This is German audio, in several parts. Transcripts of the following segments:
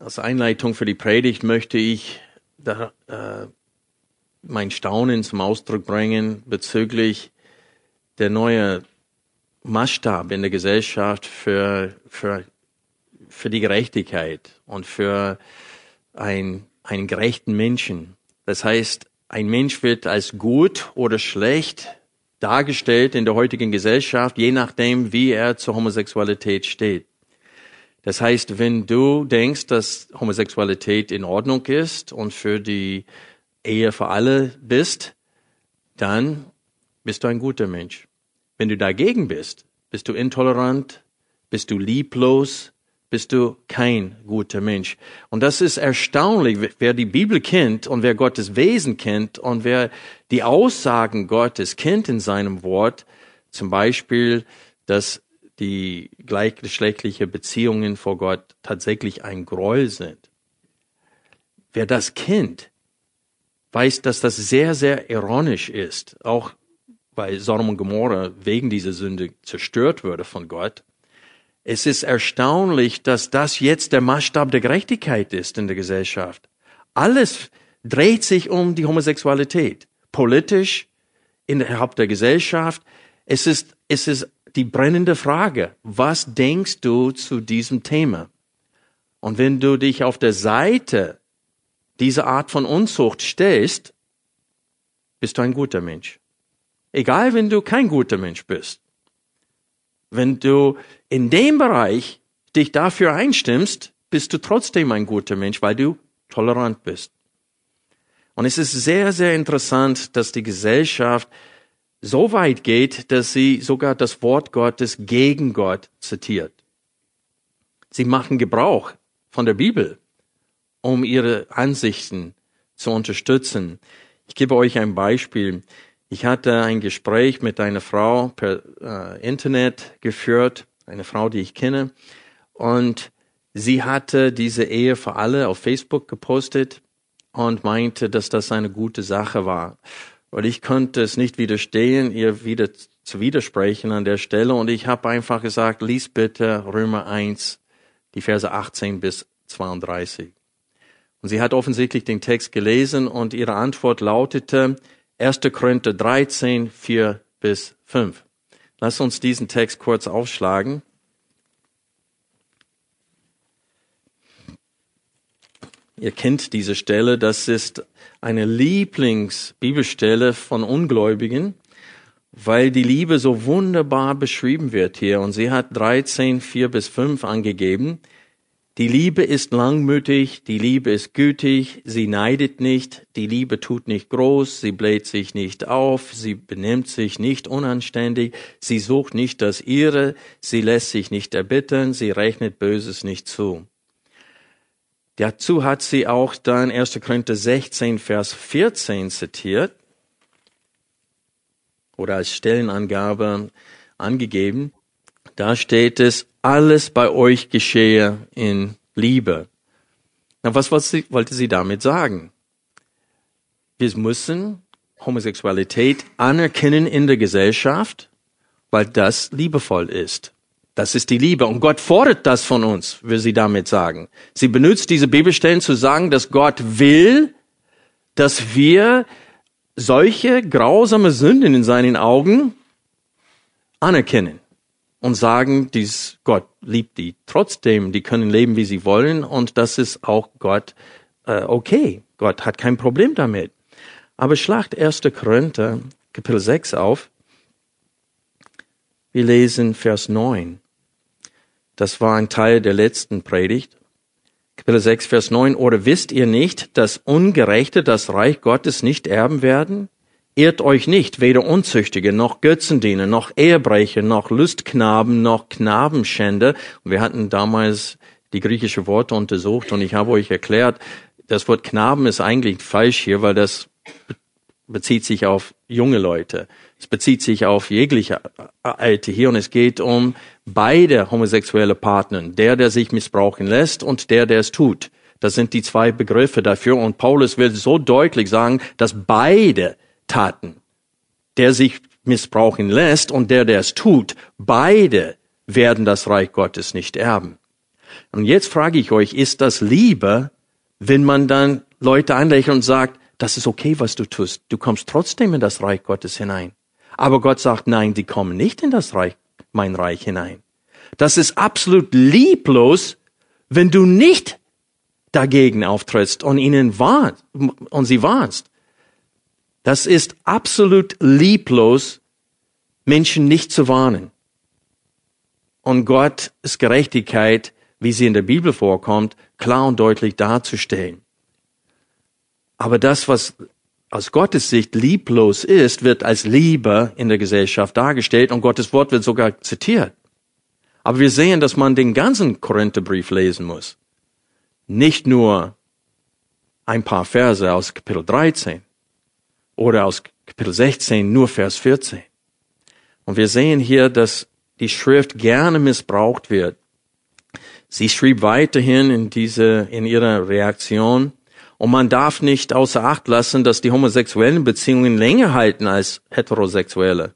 Als Einleitung für die Predigt möchte ich da, äh, mein Staunen zum Ausdruck bringen bezüglich der neue Maßstab in der Gesellschaft für, für, für die Gerechtigkeit und für ein, einen gerechten Menschen. Das heißt, ein Mensch wird als gut oder schlecht dargestellt in der heutigen Gesellschaft, je nachdem, wie er zur Homosexualität steht. Das heißt, wenn du denkst, dass Homosexualität in Ordnung ist und für die Ehe für alle bist, dann bist du ein guter Mensch. Wenn du dagegen bist, bist du intolerant, bist du lieblos, bist du kein guter Mensch. Und das ist erstaunlich, wer die Bibel kennt und wer Gottes Wesen kennt und wer die Aussagen Gottes kennt in seinem Wort, zum Beispiel, dass die gleichgeschlechtliche Beziehungen vor Gott tatsächlich ein Gräuel sind. Wer das kennt, weiß, dass das sehr, sehr ironisch ist, auch weil Sodom und Gomorra wegen dieser Sünde zerstört wurde von Gott. Es ist erstaunlich, dass das jetzt der Maßstab der Gerechtigkeit ist in der Gesellschaft. Alles dreht sich um die Homosexualität. Politisch, innerhalb der Gesellschaft. Es ist, es ist die brennende Frage, was denkst du zu diesem Thema? Und wenn du dich auf der Seite dieser Art von Unzucht stellst, bist du ein guter Mensch. Egal, wenn du kein guter Mensch bist. Wenn du in dem Bereich dich dafür einstimmst, bist du trotzdem ein guter Mensch, weil du tolerant bist. Und es ist sehr, sehr interessant, dass die Gesellschaft so weit geht, dass sie sogar das Wort Gottes gegen Gott zitiert. Sie machen Gebrauch von der Bibel, um ihre Ansichten zu unterstützen. Ich gebe euch ein Beispiel. Ich hatte ein Gespräch mit einer Frau per äh, Internet geführt, eine Frau, die ich kenne, und sie hatte diese Ehe für alle auf Facebook gepostet und meinte, dass das eine gute Sache war weil ich konnte es nicht widerstehen, ihr wieder zu widersprechen an der Stelle. Und ich habe einfach gesagt, lies bitte Römer 1, die Verse 18 bis 32. Und sie hat offensichtlich den Text gelesen und ihre Antwort lautete 1. Korinther 13, 4 bis 5. Lass uns diesen Text kurz aufschlagen. Ihr kennt diese Stelle, das ist eine Lieblingsbibelstelle von Ungläubigen, weil die Liebe so wunderbar beschrieben wird hier. Und sie hat 13, 4 bis 5 angegeben. Die Liebe ist langmütig, die Liebe ist gütig, sie neidet nicht, die Liebe tut nicht groß, sie bläht sich nicht auf, sie benimmt sich nicht unanständig, sie sucht nicht das ihre, sie lässt sich nicht erbittern, sie rechnet Böses nicht zu. Dazu hat sie auch dann 1. Korinther 16, Vers 14 zitiert oder als Stellenangabe angegeben. Da steht es, alles bei euch geschehe in Liebe. Na, was wollte sie damit sagen? Wir müssen Homosexualität anerkennen in der Gesellschaft, weil das liebevoll ist. Das ist die Liebe. Und Gott fordert das von uns, will sie damit sagen. Sie benutzt diese Bibelstellen zu sagen, dass Gott will, dass wir solche grausame Sünden in seinen Augen anerkennen und sagen, dies Gott liebt die. Trotzdem, die können leben, wie sie wollen und das ist auch Gott äh, okay. Gott hat kein Problem damit. Aber schlagt 1. Korinther, Kapitel 6 auf. Wir lesen Vers 9. Das war ein Teil der letzten Predigt. Kapitel 6, Vers 9. Oder wisst ihr nicht, dass Ungerechte das Reich Gottes nicht erben werden? Irrt euch nicht, weder Unzüchtige, noch Götzendiener, noch Ehebrecher, noch Lustknaben, noch Knabenschänder. wir hatten damals die griechische Worte untersucht und ich habe euch erklärt, das Wort Knaben ist eigentlich falsch hier, weil das bezieht sich auf junge Leute. Es bezieht sich auf jegliche Alte hier und es geht um beide homosexuelle Partner. Der, der sich missbrauchen lässt und der, der es tut. Das sind die zwei Begriffe dafür und Paulus will so deutlich sagen, dass beide Taten, der sich missbrauchen lässt und der, der es tut, beide werden das Reich Gottes nicht erben. Und jetzt frage ich euch, ist das Liebe, wenn man dann Leute anlächelt und sagt, das ist okay, was du tust, du kommst trotzdem in das Reich Gottes hinein. Aber Gott sagt, nein, die kommen nicht in das Reich, mein Reich hinein. Das ist absolut lieblos, wenn du nicht dagegen auftrittst und ihnen warnst, und sie warnst. Das ist absolut lieblos, Menschen nicht zu warnen. Und Gottes Gerechtigkeit, wie sie in der Bibel vorkommt, klar und deutlich darzustellen. Aber das, was aus Gottes Sicht lieblos ist, wird als Liebe in der Gesellschaft dargestellt und Gottes Wort wird sogar zitiert. Aber wir sehen, dass man den ganzen Korintherbrief lesen muss. Nicht nur ein paar Verse aus Kapitel 13 oder aus Kapitel 16 nur Vers 14. Und wir sehen hier, dass die Schrift gerne missbraucht wird. Sie schrieb weiterhin in diese, in ihrer Reaktion, und man darf nicht außer Acht lassen, dass die homosexuellen Beziehungen länger halten als heterosexuelle.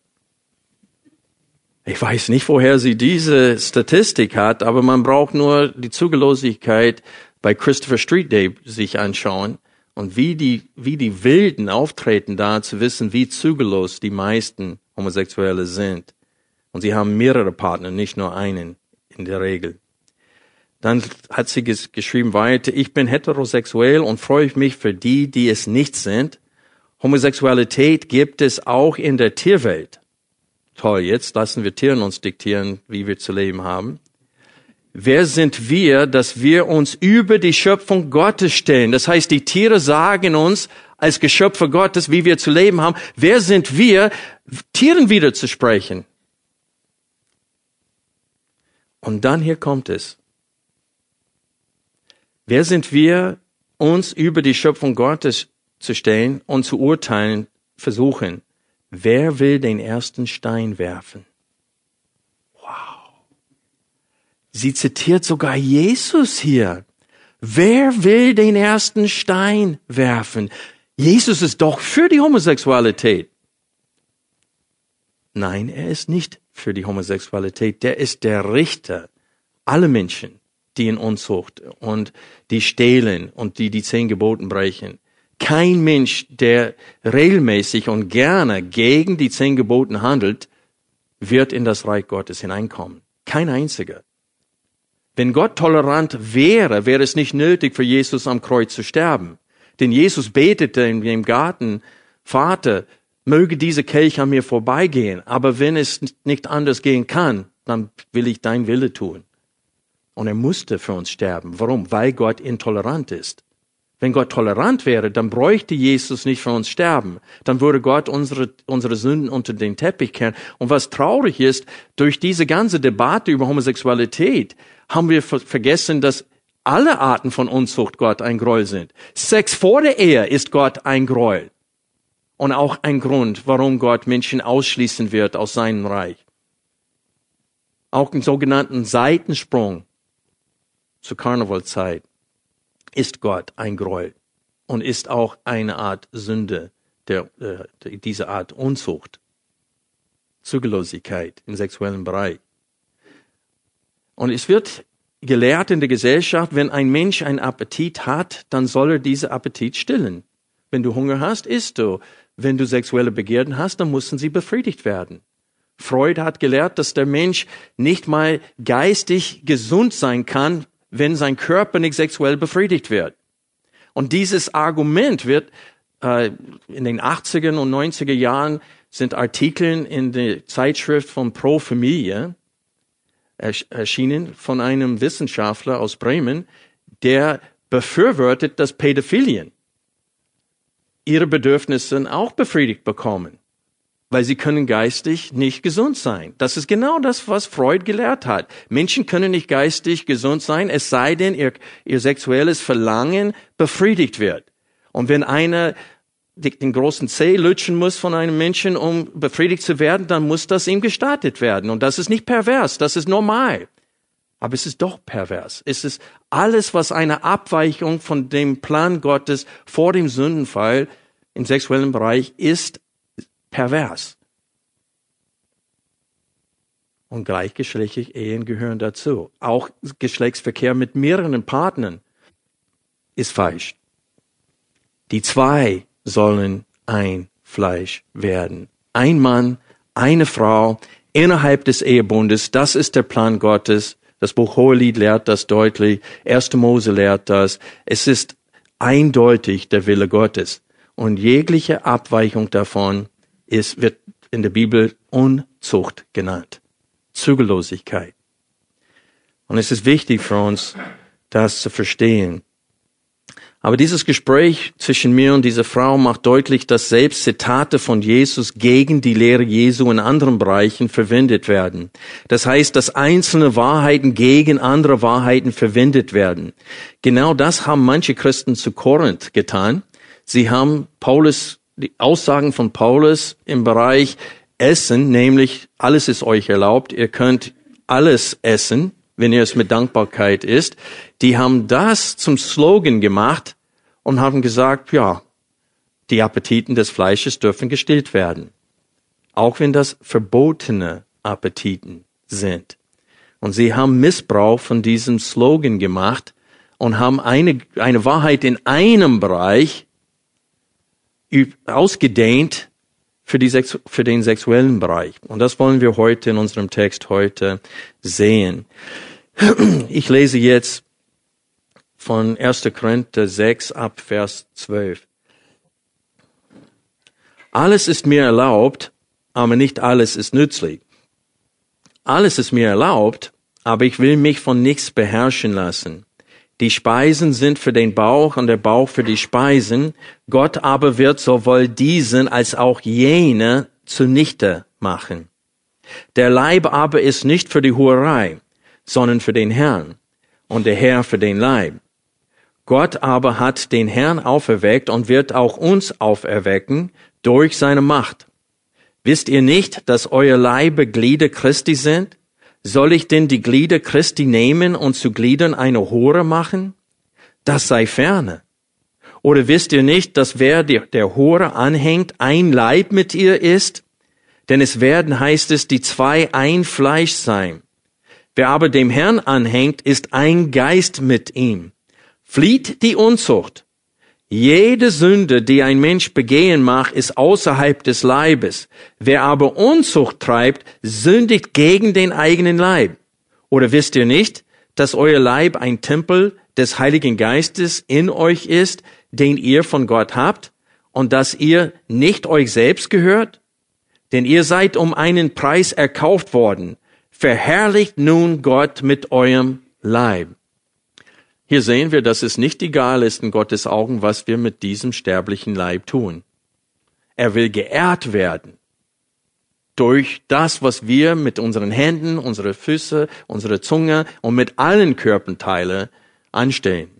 Ich weiß nicht, woher sie diese Statistik hat, aber man braucht nur die Zugelosigkeit bei Christopher Street Day sich anschauen und wie die, wie die Wilden auftreten, da zu wissen, wie zügellos die meisten Homosexuelle sind. Und sie haben mehrere Partner, nicht nur einen in der Regel. Dann hat sie geschrieben weiter, ich bin heterosexuell und freue mich für die, die es nicht sind. Homosexualität gibt es auch in der Tierwelt. Toll, jetzt lassen wir Tieren uns diktieren, wie wir zu leben haben. Wer sind wir, dass wir uns über die Schöpfung Gottes stellen? Das heißt, die Tiere sagen uns als Geschöpfe Gottes, wie wir zu leben haben. Wer sind wir, Tieren wieder zu sprechen? Und dann hier kommt es. Wer sind wir, uns über die Schöpfung Gottes zu stellen und zu urteilen, versuchen? Wer will den ersten Stein werfen? Sie zitiert sogar Jesus hier. Wer will den ersten Stein werfen? Jesus ist doch für die Homosexualität. Nein, er ist nicht für die Homosexualität. Der ist der Richter. Alle Menschen, die in Unzucht und die stehlen und die die zehn Geboten brechen. Kein Mensch, der regelmäßig und gerne gegen die zehn Geboten handelt, wird in das Reich Gottes hineinkommen. Kein einziger. Wenn Gott tolerant wäre, wäre es nicht nötig für Jesus am Kreuz zu sterben. Denn Jesus betete in dem Garten, Vater, möge diese Kelch an mir vorbeigehen, aber wenn es nicht anders gehen kann, dann will ich dein Wille tun. Und er musste für uns sterben. Warum? Weil Gott intolerant ist. Wenn Gott tolerant wäre, dann bräuchte Jesus nicht für uns sterben. Dann würde Gott unsere, unsere Sünden unter den Teppich kehren. Und was traurig ist, durch diese ganze Debatte über Homosexualität haben wir vergessen, dass alle Arten von Unzucht Gott ein Gräuel sind. Sex vor der Ehe ist Gott ein Gräuel. Und auch ein Grund, warum Gott Menschen ausschließen wird aus seinem Reich. Auch im sogenannten Seitensprung zur Karnevalzeit ist Gott ein Gräuel und ist auch eine Art Sünde, der, äh, diese Art Unzucht, Zügellosigkeit im sexuellen Bereich. Und es wird gelehrt in der Gesellschaft, wenn ein Mensch einen Appetit hat, dann soll er diesen Appetit stillen. Wenn du Hunger hast, isst du. Wenn du sexuelle Begierden hast, dann müssen sie befriedigt werden. Freud hat gelehrt, dass der Mensch nicht mal geistig gesund sein kann, wenn sein Körper nicht sexuell befriedigt wird. Und dieses Argument wird äh, in den 80er und 90er Jahren sind Artikel in der Zeitschrift von Pro Familie erschienen von einem Wissenschaftler aus Bremen, der befürwortet, dass Pädophilien ihre Bedürfnisse auch befriedigt bekommen, weil sie können geistig nicht gesund sein. Das ist genau das, was Freud gelehrt hat. Menschen können nicht geistig gesund sein, es sei denn, ihr, ihr sexuelles Verlangen befriedigt wird. Und wenn einer den großen Zeh lutschen muss von einem Menschen, um befriedigt zu werden, dann muss das ihm gestartet werden. Und das ist nicht pervers, das ist normal. Aber es ist doch pervers. Es ist alles, was eine Abweichung von dem Plan Gottes vor dem Sündenfall im sexuellen Bereich ist, pervers. Und gleichgeschlechtliche Ehen gehören dazu. Auch Geschlechtsverkehr mit mehreren Partnern ist falsch. Die zwei sollen ein Fleisch werden. Ein Mann, eine Frau innerhalb des Ehebundes, das ist der Plan Gottes. Das Buch Hohelied lehrt das deutlich. 1. Mose lehrt das. Es ist eindeutig der Wille Gottes. Und jegliche Abweichung davon ist, wird in der Bibel Unzucht genannt. Zügellosigkeit. Und es ist wichtig für uns, das zu verstehen. Aber dieses Gespräch zwischen mir und dieser Frau macht deutlich, dass selbst Zitate von Jesus gegen die Lehre Jesu in anderen Bereichen verwendet werden. Das heißt, dass einzelne Wahrheiten gegen andere Wahrheiten verwendet werden. Genau das haben manche Christen zu Korinth getan. Sie haben Paulus, die Aussagen von Paulus im Bereich Essen, nämlich alles ist euch erlaubt, ihr könnt alles essen, wenn ihr es mit Dankbarkeit isst, die haben das zum Slogan gemacht und haben gesagt, ja, die Appetiten des Fleisches dürfen gestillt werden. Auch wenn das verbotene Appetiten sind. Und sie haben Missbrauch von diesem Slogan gemacht und haben eine, eine Wahrheit in einem Bereich ausgedehnt für, die, für den sexuellen Bereich. Und das wollen wir heute in unserem Text heute sehen. Ich lese jetzt von 1. Korinther 6 ab Vers 12. Alles ist mir erlaubt, aber nicht alles ist nützlich. Alles ist mir erlaubt, aber ich will mich von nichts beherrschen lassen. Die Speisen sind für den Bauch und der Bauch für die Speisen. Gott aber wird sowohl diesen als auch jene zunichte machen. Der Leib aber ist nicht für die Hurerei, sondern für den Herrn und der Herr für den Leib. Gott aber hat den Herrn auferweckt und wird auch uns auferwecken durch seine Macht. Wisst ihr nicht, dass euer Leibe Glieder Christi sind? Soll ich denn die Glieder Christi nehmen und zu Gliedern eine Hure machen? Das sei ferne. Oder wisst ihr nicht, dass wer der, der Hure anhängt, ein Leib mit ihr ist? Denn es werden, heißt es, die zwei ein Fleisch sein. Wer aber dem Herrn anhängt, ist ein Geist mit ihm. Flieht die Unzucht. Jede Sünde, die ein Mensch begehen mag, ist außerhalb des Leibes. Wer aber Unzucht treibt, sündigt gegen den eigenen Leib. Oder wisst ihr nicht, dass euer Leib ein Tempel des Heiligen Geistes in euch ist, den ihr von Gott habt, und dass ihr nicht euch selbst gehört? Denn ihr seid um einen Preis erkauft worden. Verherrlicht nun Gott mit eurem Leib. Hier sehen wir, dass es nicht egal ist in Gottes Augen, was wir mit diesem sterblichen Leib tun. Er will geehrt werden durch das, was wir mit unseren Händen, unsere Füße, unsere Zunge und mit allen Körperteilen anstellen.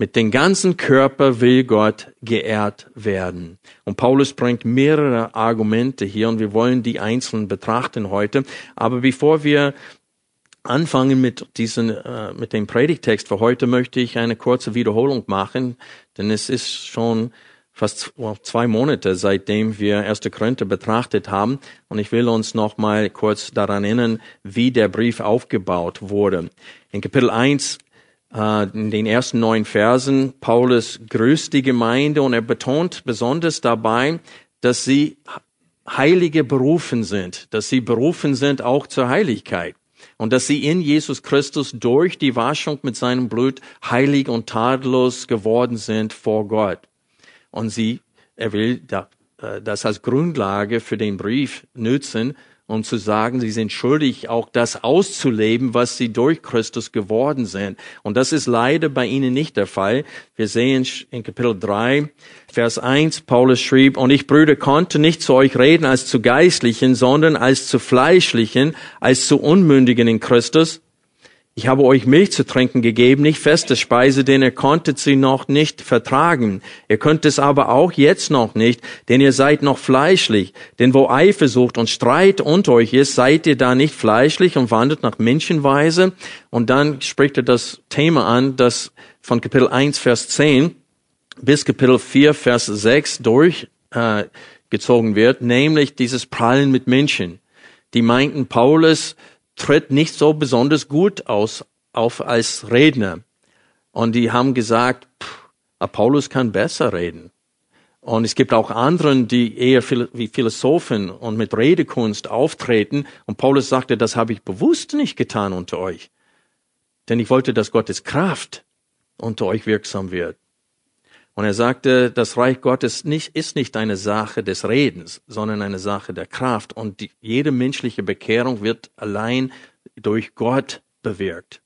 Mit dem ganzen Körper will Gott geehrt werden. Und Paulus bringt mehrere Argumente hier und wir wollen die einzeln betrachten heute. Aber bevor wir anfangen mit diesen, äh, mit dem Predigtext für heute möchte ich eine kurze Wiederholung machen, denn es ist schon fast zwei Monate, seitdem wir 1. Korinther betrachtet haben. Und ich will uns noch mal kurz daran erinnern, wie der Brief aufgebaut wurde. In Kapitel 1, äh, in den ersten neun Versen, Paulus grüßt die Gemeinde und er betont besonders dabei, dass sie Heilige berufen sind, dass sie berufen sind auch zur Heiligkeit. Und dass sie in Jesus Christus durch die Waschung mit seinem Blut heilig und tadellos geworden sind vor Gott. Und sie, er will äh, das als Grundlage für den Brief nützen, um zu sagen, sie sind schuldig, auch das auszuleben, was sie durch Christus geworden sind. Und das ist leider bei ihnen nicht der Fall. Wir sehen in Kapitel 3, Vers 1, Paulus schrieb, und ich, Brüder, konnte nicht zu euch reden als zu Geistlichen, sondern als zu Fleischlichen, als zu Unmündigen in Christus. Ich habe euch Milch zu trinken gegeben, nicht feste Speise, denn ihr konntet sie noch nicht vertragen. Ihr könnt es aber auch jetzt noch nicht, denn ihr seid noch fleischlich. Denn wo Eifersucht und Streit unter euch ist, seid ihr da nicht fleischlich und wandelt nach Menschenweise. Und dann spricht er das Thema an, das von Kapitel 1, Vers 10 bis Kapitel 4, Vers 6 durchgezogen äh, wird, nämlich dieses Prallen mit Menschen. Die meinten, Paulus tritt nicht so besonders gut aus, auf als Redner. Und die haben gesagt, pff, Paulus kann besser reden. Und es gibt auch anderen, die eher wie Philosophen und mit Redekunst auftreten. Und Paulus sagte, das habe ich bewusst nicht getan unter euch. Denn ich wollte, dass Gottes Kraft unter euch wirksam wird. Und er sagte, das Reich Gottes nicht, ist nicht eine Sache des Redens, sondern eine Sache der Kraft. Und die, jede menschliche Bekehrung wird allein durch Gott bewirkt.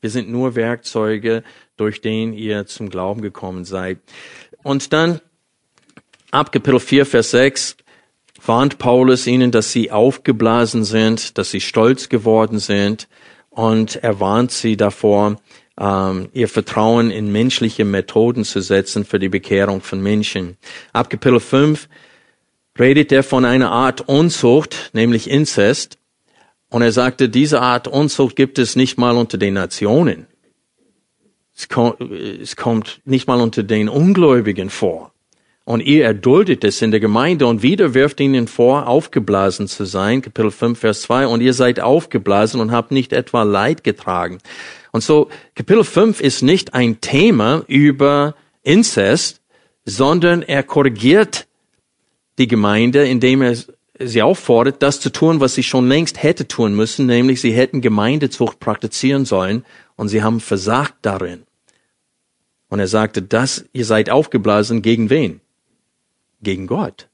Wir sind nur Werkzeuge, durch den ihr zum Glauben gekommen seid. Und dann ab Kapitel 4, Vers 6 warnt Paulus ihnen, dass sie aufgeblasen sind, dass sie stolz geworden sind. Und er warnt sie davor, ähm, ihr Vertrauen in menschliche Methoden zu setzen für die Bekehrung von Menschen. Ab Kapitel 5 redet er von einer Art Unzucht, nämlich Inzest. Und er sagte, diese Art Unzucht gibt es nicht mal unter den Nationen. Es kommt, es kommt nicht mal unter den Ungläubigen vor. Und ihr erduldet es in der Gemeinde und wieder wirft ihnen vor, aufgeblasen zu sein. Kapitel 5, Vers 2. Und ihr seid aufgeblasen und habt nicht etwa Leid getragen. Und so, Kapitel 5 ist nicht ein Thema über Inzest, sondern er korrigiert die Gemeinde, indem er sie auffordert, das zu tun, was sie schon längst hätte tun müssen, nämlich sie hätten Gemeindezucht praktizieren sollen und sie haben versagt darin. Und er sagte, dass ihr seid aufgeblasen gegen wen? Gegen Gott.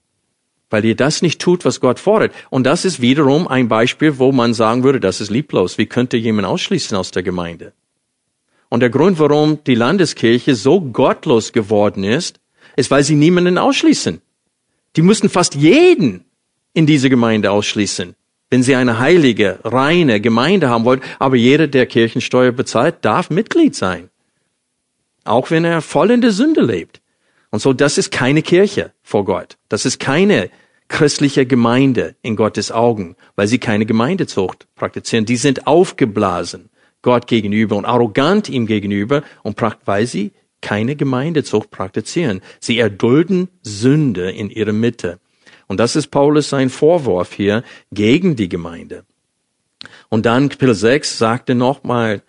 Weil ihr das nicht tut, was Gott fordert. Und das ist wiederum ein Beispiel, wo man sagen würde, das ist lieblos. Wie könnte jemand ausschließen aus der Gemeinde? Und der Grund, warum die Landeskirche so gottlos geworden ist, ist, weil sie niemanden ausschließen. Die müssen fast jeden in diese Gemeinde ausschließen, wenn sie eine heilige, reine Gemeinde haben wollen. Aber jeder, der Kirchensteuer bezahlt, darf Mitglied sein. Auch wenn er voll in der Sünde lebt. Und so, das ist keine Kirche vor Gott. Das ist keine christliche Gemeinde in Gottes Augen, weil sie keine Gemeindezucht praktizieren. Die sind aufgeblasen Gott gegenüber und arrogant ihm gegenüber und weil sie keine Gemeindezucht praktizieren. Sie erdulden Sünde in ihrer Mitte. Und das ist Paulus sein Vorwurf hier gegen die Gemeinde. Und dann Kapitel 6 sagte nochmal,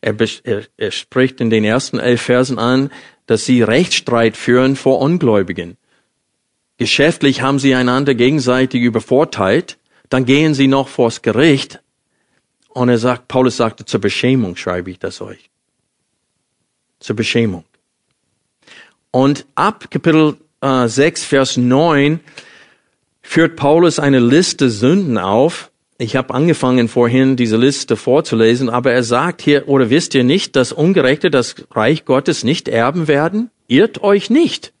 er, er, er spricht in den ersten elf Versen an, dass sie Rechtsstreit führen vor Ungläubigen. Geschäftlich haben sie einander gegenseitig übervorteilt, dann gehen sie noch vors Gericht. Und er sagt, Paulus sagte, zur Beschämung schreibe ich das euch. Zur Beschämung. Und ab Kapitel äh, 6, Vers 9 führt Paulus eine Liste Sünden auf. Ich habe angefangen vorhin diese Liste vorzulesen, aber er sagt hier, oder wisst ihr nicht, dass Ungerechte das Reich Gottes nicht erben werden? Irrt euch nicht.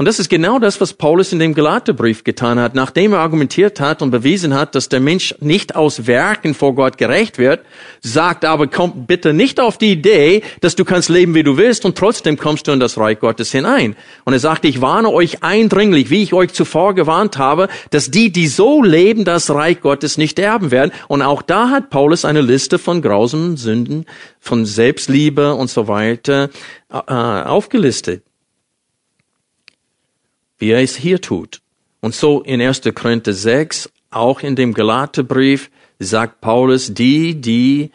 Und das ist genau das, was Paulus in dem Galaterbrief getan hat. Nachdem er argumentiert hat und bewiesen hat, dass der Mensch nicht aus Werken vor Gott gerecht wird, sagt aber, komm bitte nicht auf die Idee, dass du kannst leben, wie du willst und trotzdem kommst du in das Reich Gottes hinein. Und er sagte, ich warne euch eindringlich, wie ich euch zuvor gewarnt habe, dass die, die so leben, das Reich Gottes nicht erben werden. Und auch da hat Paulus eine Liste von grausamen Sünden, von Selbstliebe und so weiter äh, aufgelistet wie er es hier tut. Und so in 1. Korinther 6, auch in dem Galaterbrief, sagt Paulus, die, die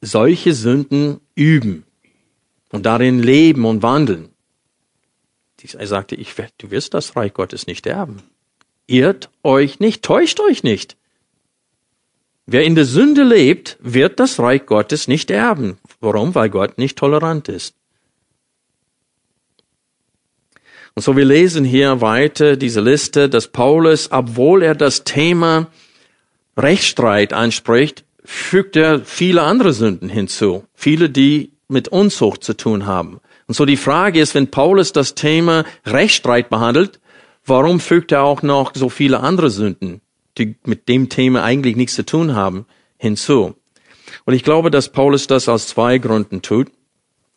solche Sünden üben und darin leben und wandeln. Er sagte, ich, du wirst das Reich Gottes nicht erben. Irrt euch nicht, täuscht euch nicht. Wer in der Sünde lebt, wird das Reich Gottes nicht erben. Warum? Weil Gott nicht tolerant ist. Und so wir lesen hier weiter diese Liste, dass Paulus, obwohl er das Thema Rechtsstreit anspricht, fügt er viele andere Sünden hinzu. Viele, die mit Unzucht zu tun haben. Und so die Frage ist, wenn Paulus das Thema Rechtsstreit behandelt, warum fügt er auch noch so viele andere Sünden, die mit dem Thema eigentlich nichts zu tun haben, hinzu? Und ich glaube, dass Paulus das aus zwei Gründen tut.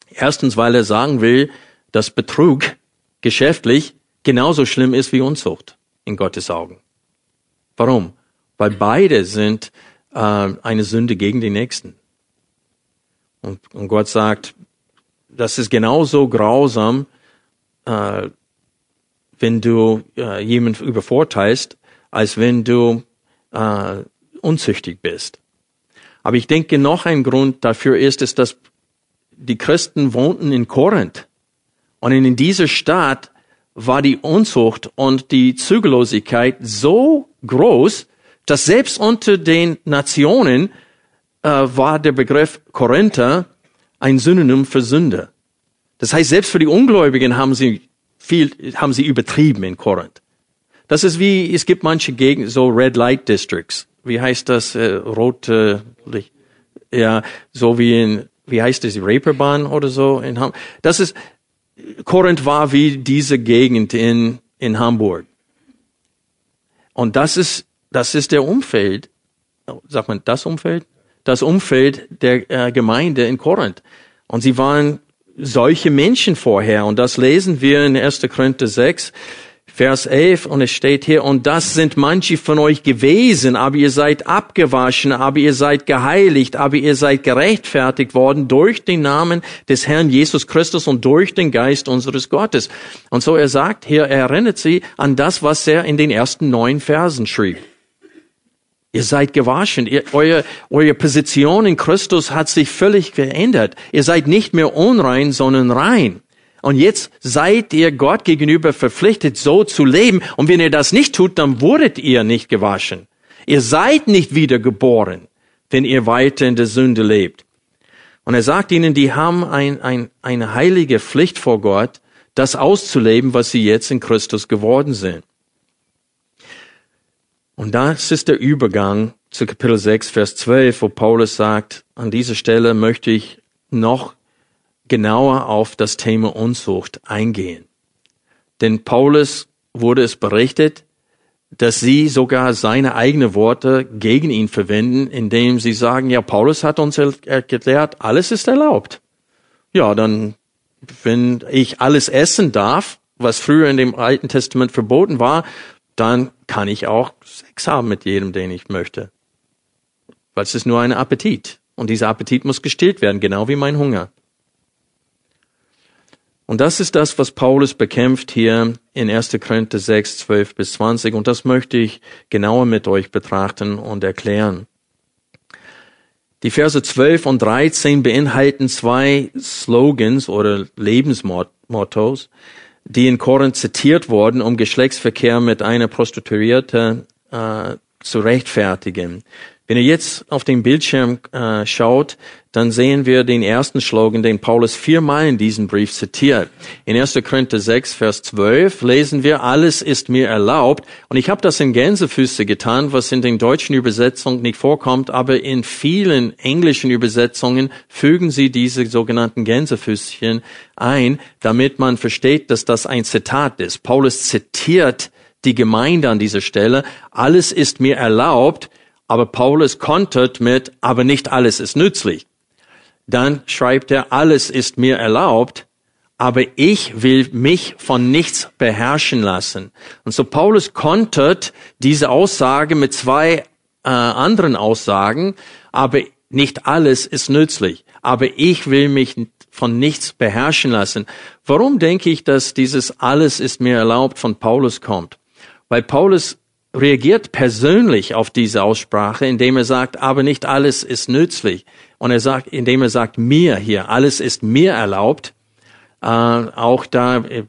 Erstens, weil er sagen will, dass Betrug geschäftlich genauso schlimm ist wie Unzucht in Gottes Augen. Warum? Weil beide sind äh, eine Sünde gegen den Nächsten. Und, und Gott sagt, das ist genauso grausam, äh, wenn du äh, jemanden übervorteilst, als wenn du äh, unzüchtig bist. Aber ich denke, noch ein Grund dafür ist, ist, dass die Christen wohnten in Korinth. Und in dieser Stadt war die Unzucht und die Zügellosigkeit so groß, dass selbst unter den Nationen äh, war der Begriff Korinther ein Synonym für Sünde. Das heißt, selbst für die Ungläubigen haben sie viel, haben sie übertrieben in Korinth. Das ist wie, es gibt manche Gegenden, so Red Light Districts. Wie heißt das? Äh, rote Licht. Ja, so wie in, wie heißt das, Reeperbahn oder so in Ham Das ist, Korinth war wie diese Gegend in, in Hamburg. Und das ist, das ist der Umfeld, sagt man das Umfeld? Das Umfeld der äh, Gemeinde in Korinth. Und sie waren solche Menschen vorher. Und das lesen wir in 1. Korinther 6. Vers 11 und es steht hier, und das sind manche von euch gewesen, aber ihr seid abgewaschen, aber ihr seid geheiligt, aber ihr seid gerechtfertigt worden durch den Namen des Herrn Jesus Christus und durch den Geist unseres Gottes. Und so er sagt hier, er erinnert sie an das, was er in den ersten neun Versen schrieb. Ihr seid gewaschen. Ihr, euer, eure Position in Christus hat sich völlig geändert. Ihr seid nicht mehr unrein, sondern rein. Und jetzt seid ihr Gott gegenüber verpflichtet, so zu leben. Und wenn ihr das nicht tut, dann wurdet ihr nicht gewaschen. Ihr seid nicht wiedergeboren, wenn ihr weiter in der Sünde lebt. Und er sagt ihnen, die haben ein, ein, eine heilige Pflicht vor Gott, das auszuleben, was sie jetzt in Christus geworden sind. Und das ist der Übergang zu Kapitel 6, Vers 12, wo Paulus sagt, an dieser Stelle möchte ich noch genauer auf das Thema Unzucht eingehen. Denn Paulus wurde es berichtet, dass sie sogar seine eigenen Worte gegen ihn verwenden, indem sie sagen, ja, Paulus hat uns erklärt, alles ist erlaubt. Ja, dann, wenn ich alles essen darf, was früher in dem Alten Testament verboten war, dann kann ich auch Sex haben mit jedem, den ich möchte. Weil es ist nur ein Appetit. Und dieser Appetit muss gestillt werden, genau wie mein Hunger. Und das ist das, was Paulus bekämpft hier in 1. Korinther 6, 12 bis 20. Und das möchte ich genauer mit euch betrachten und erklären. Die Verse 12 und 13 beinhalten zwei Slogans oder Lebensmottos, die in Korinth zitiert wurden, um Geschlechtsverkehr mit einer Prostituierte äh, zu rechtfertigen. Wenn ihr jetzt auf den Bildschirm äh, schaut, dann sehen wir den ersten Slogan, den Paulus viermal in diesem Brief zitiert. In 1. Korinther 6, Vers 12 lesen wir, alles ist mir erlaubt. Und ich habe das in Gänsefüße getan, was in den deutschen Übersetzungen nicht vorkommt, aber in vielen englischen Übersetzungen fügen sie diese sogenannten Gänsefüßchen ein, damit man versteht, dass das ein Zitat ist. Paulus zitiert die Gemeinde an dieser Stelle, alles ist mir erlaubt, aber Paulus kontert mit, aber nicht alles ist nützlich. Dann schreibt er, alles ist mir erlaubt, aber ich will mich von nichts beherrschen lassen. Und so Paulus kontert diese Aussage mit zwei äh, anderen Aussagen, aber nicht alles ist nützlich. Aber ich will mich von nichts beherrschen lassen. Warum denke ich, dass dieses alles ist mir erlaubt von Paulus kommt? Weil Paulus reagiert persönlich auf diese Aussprache, indem er sagt, aber nicht alles ist nützlich. Und er sagt, indem er sagt, mir hier, alles ist mir erlaubt. Äh, auch da äh,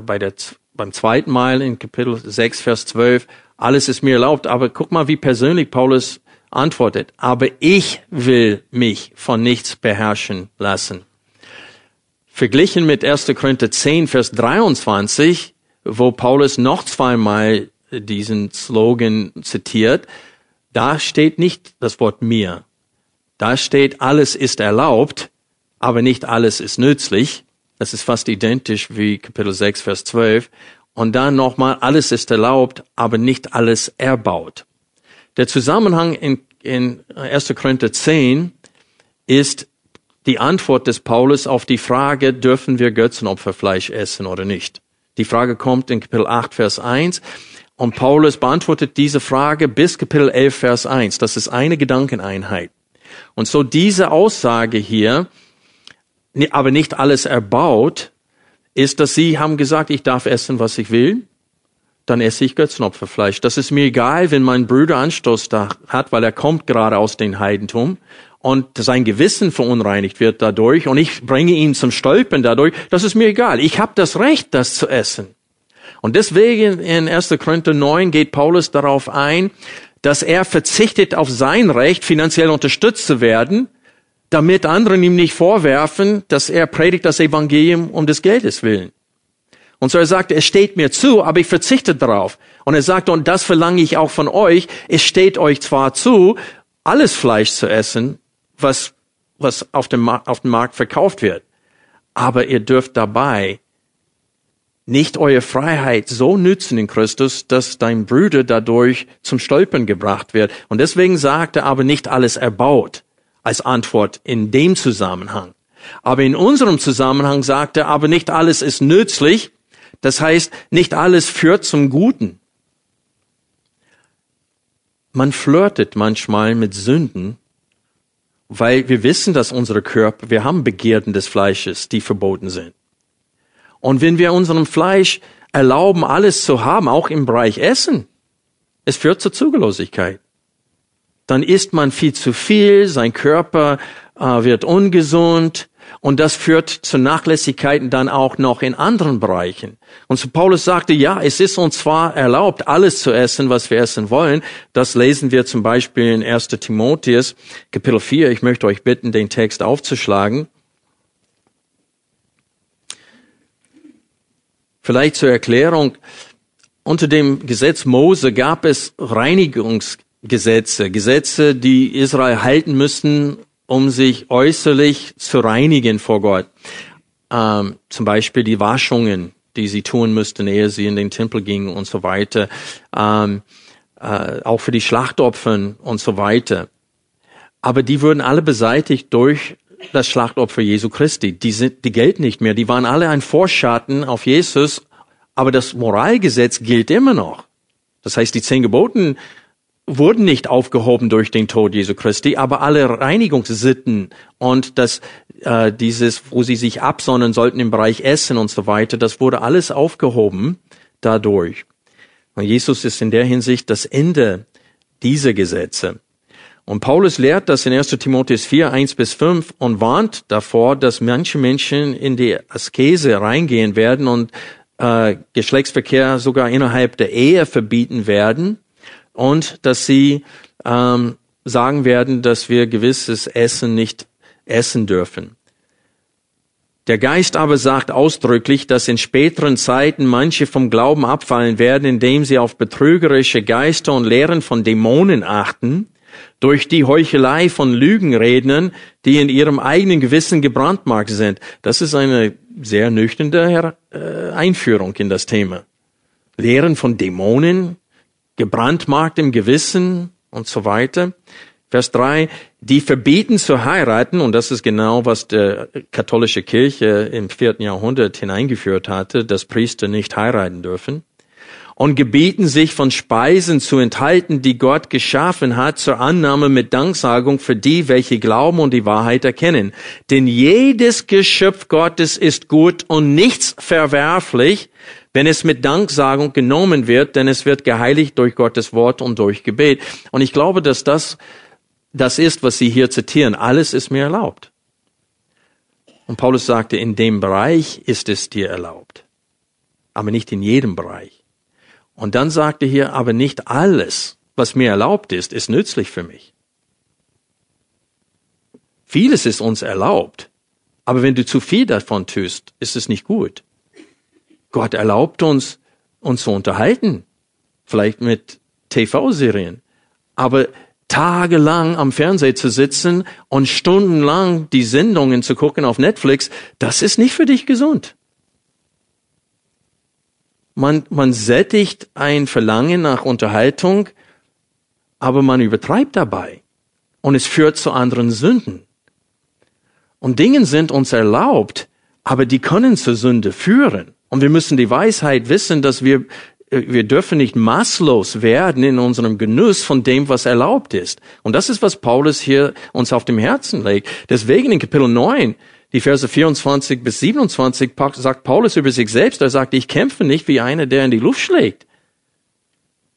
bei der, beim zweiten Mal in Kapitel 6, Vers 12, alles ist mir erlaubt. Aber guck mal, wie persönlich Paulus antwortet, aber ich will mich von nichts beherrschen lassen. Verglichen mit 1. Korinther 10, Vers 23, wo Paulus noch zweimal diesen Slogan zitiert, da steht nicht das Wort mir. Da steht, alles ist erlaubt, aber nicht alles ist nützlich. Das ist fast identisch wie Kapitel 6, Vers 12. Und dann nochmal, alles ist erlaubt, aber nicht alles erbaut. Der Zusammenhang in, in 1. Korinther 10 ist die Antwort des Paulus auf die Frage, dürfen wir Götzenopferfleisch essen oder nicht? Die Frage kommt in Kapitel 8, Vers 1. Und Paulus beantwortet diese Frage bis Kapitel 11, Vers 1. Das ist eine Gedankeneinheit. Und so diese Aussage hier, aber nicht alles erbaut, ist, dass sie haben gesagt, ich darf essen, was ich will, dann esse ich Götzenopferfleisch. Das ist mir egal, wenn mein Bruder Anstoß da hat, weil er kommt gerade aus dem Heidentum und sein Gewissen verunreinigt wird dadurch und ich bringe ihn zum Stolpern dadurch. Das ist mir egal. Ich habe das Recht, das zu essen. Und deswegen in 1. Korinther 9 geht Paulus darauf ein, dass er verzichtet auf sein Recht, finanziell unterstützt zu werden, damit andere ihm nicht vorwerfen, dass er predigt das Evangelium um des Geldes willen. Und so er sagt, es steht mir zu, aber ich verzichte darauf. Und er sagt, und das verlange ich auch von euch, es steht euch zwar zu, alles Fleisch zu essen, was, was auf dem, auf dem Markt verkauft wird, aber ihr dürft dabei nicht eure Freiheit so nützen in Christus, dass dein Bruder dadurch zum Stolpern gebracht wird. Und deswegen sagt er aber nicht alles erbaut als Antwort in dem Zusammenhang. Aber in unserem Zusammenhang sagt er, aber nicht alles ist nützlich. Das heißt, nicht alles führt zum Guten. Man flirtet manchmal mit Sünden, weil wir wissen, dass unsere Körper, wir haben Begierden des Fleisches, die verboten sind. Und wenn wir unserem Fleisch erlauben, alles zu haben, auch im Bereich Essen, es führt zur Zugelosigkeit dann isst man viel zu viel, sein Körper äh, wird ungesund und das führt zu Nachlässigkeiten dann auch noch in anderen Bereichen. Und so Paulus sagte, ja, es ist uns zwar erlaubt, alles zu essen, was wir essen wollen. Das lesen wir zum Beispiel in 1 Timotheus, Kapitel 4. Ich möchte euch bitten, den Text aufzuschlagen. Vielleicht zur Erklärung. Unter dem Gesetz Mose gab es Reinigungs Gesetze, die Israel halten müssten, um sich äußerlich zu reinigen vor Gott. Ähm, zum Beispiel die Waschungen, die sie tun müssten, ehe sie in den Tempel gingen und so weiter. Ähm, äh, auch für die Schlachtopfern und so weiter. Aber die wurden alle beseitigt durch das Schlachtopfer Jesu Christi. Die, sind, die gelten nicht mehr. Die waren alle ein Vorschatten auf Jesus, aber das Moralgesetz gilt immer noch. Das heißt, die zehn Geboten wurden nicht aufgehoben durch den Tod Jesu Christi, aber alle Reinigungssitten und das äh, dieses, wo sie sich absonnen sollten im Bereich Essen und so weiter, das wurde alles aufgehoben dadurch. Und Jesus ist in der Hinsicht das Ende dieser Gesetze. Und Paulus lehrt das in 1 Timotheus 4, 1 bis 5 und warnt davor, dass manche Menschen in die Askese reingehen werden und äh, Geschlechtsverkehr sogar innerhalb der Ehe verbieten werden und dass sie ähm, sagen werden, dass wir gewisses Essen nicht essen dürfen. Der Geist aber sagt ausdrücklich, dass in späteren Zeiten manche vom Glauben abfallen werden, indem sie auf betrügerische Geister und Lehren von Dämonen achten, durch die Heuchelei von Lügenrednern, die in ihrem eigenen Gewissen gebrandmarkt sind. Das ist eine sehr nüchterne äh, Einführung in das Thema. Lehren von Dämonen, gebrandmarkt im Gewissen und so weiter. Vers drei: die verbieten zu heiraten, und das ist genau, was die katholische Kirche im vierten Jahrhundert hineingeführt hatte, dass Priester nicht heiraten dürfen, und gebieten sich von Speisen zu enthalten, die Gott geschaffen hat, zur Annahme mit Danksagung für die, welche glauben und die Wahrheit erkennen. Denn jedes Geschöpf Gottes ist gut und nichts verwerflich, wenn es mit Danksagung genommen wird, denn es wird geheiligt durch Gottes Wort und durch Gebet. Und ich glaube, dass das das ist, was Sie hier zitieren. Alles ist mir erlaubt. Und Paulus sagte, in dem Bereich ist es dir erlaubt, aber nicht in jedem Bereich. Und dann sagte hier, aber nicht alles, was mir erlaubt ist, ist nützlich für mich. Vieles ist uns erlaubt. Aber wenn du zu viel davon tust, ist es nicht gut. Gott erlaubt uns, uns zu unterhalten. Vielleicht mit TV-Serien. Aber tagelang am Fernseher zu sitzen und stundenlang die Sendungen zu gucken auf Netflix, das ist nicht für dich gesund. Man, man sättigt ein Verlangen nach Unterhaltung, aber man übertreibt dabei. Und es führt zu anderen Sünden. Und Dinge sind uns erlaubt, aber die können zur Sünde führen. Und wir müssen die Weisheit wissen, dass wir äh, wir dürfen nicht maßlos werden in unserem Genuss von dem, was erlaubt ist. Und das ist, was Paulus hier uns auf dem Herzen legt. Deswegen in Kapitel 9, die Verse 24 bis 27, sagt Paulus über sich selbst, er sagt, ich kämpfe nicht wie einer, der in die Luft schlägt.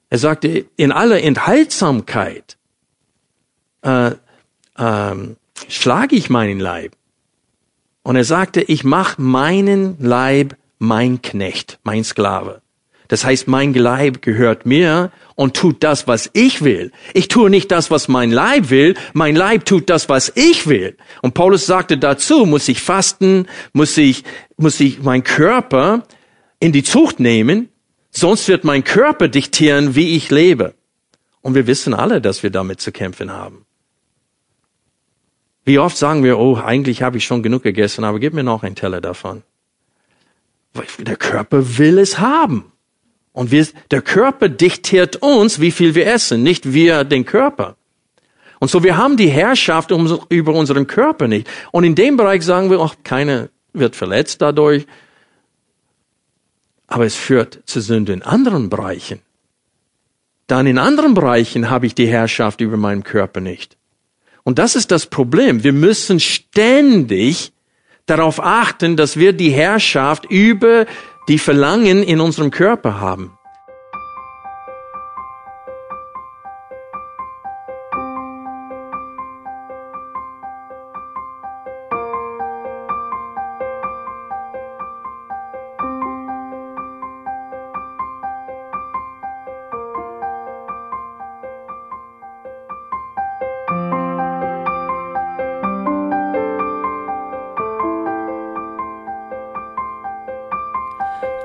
Er sagte, in aller Enthaltsamkeit äh, ähm, schlage ich meinen Leib. Und er sagte, ich mache meinen Leib mein Knecht, mein Sklave. Das heißt, mein Leib gehört mir und tut das, was ich will. Ich tue nicht das, was mein Leib will. Mein Leib tut das, was ich will. Und Paulus sagte dazu, muss ich fasten, muss ich, muss ich mein Körper in die Zucht nehmen, sonst wird mein Körper diktieren, wie ich lebe. Und wir wissen alle, dass wir damit zu kämpfen haben. Wie oft sagen wir, oh, eigentlich habe ich schon genug gegessen, aber gib mir noch einen Teller davon. Der Körper will es haben. Und wir, der Körper diktiert uns, wie viel wir essen, nicht wir den Körper. Und so wir haben die Herrschaft über unseren Körper nicht. Und in dem Bereich sagen wir, auch keiner wird verletzt dadurch. Aber es führt zu Sünde in anderen Bereichen. Dann in anderen Bereichen habe ich die Herrschaft über meinen Körper nicht. Und das ist das Problem. Wir müssen ständig darauf achten, dass wir die Herrschaft über die Verlangen in unserem Körper haben.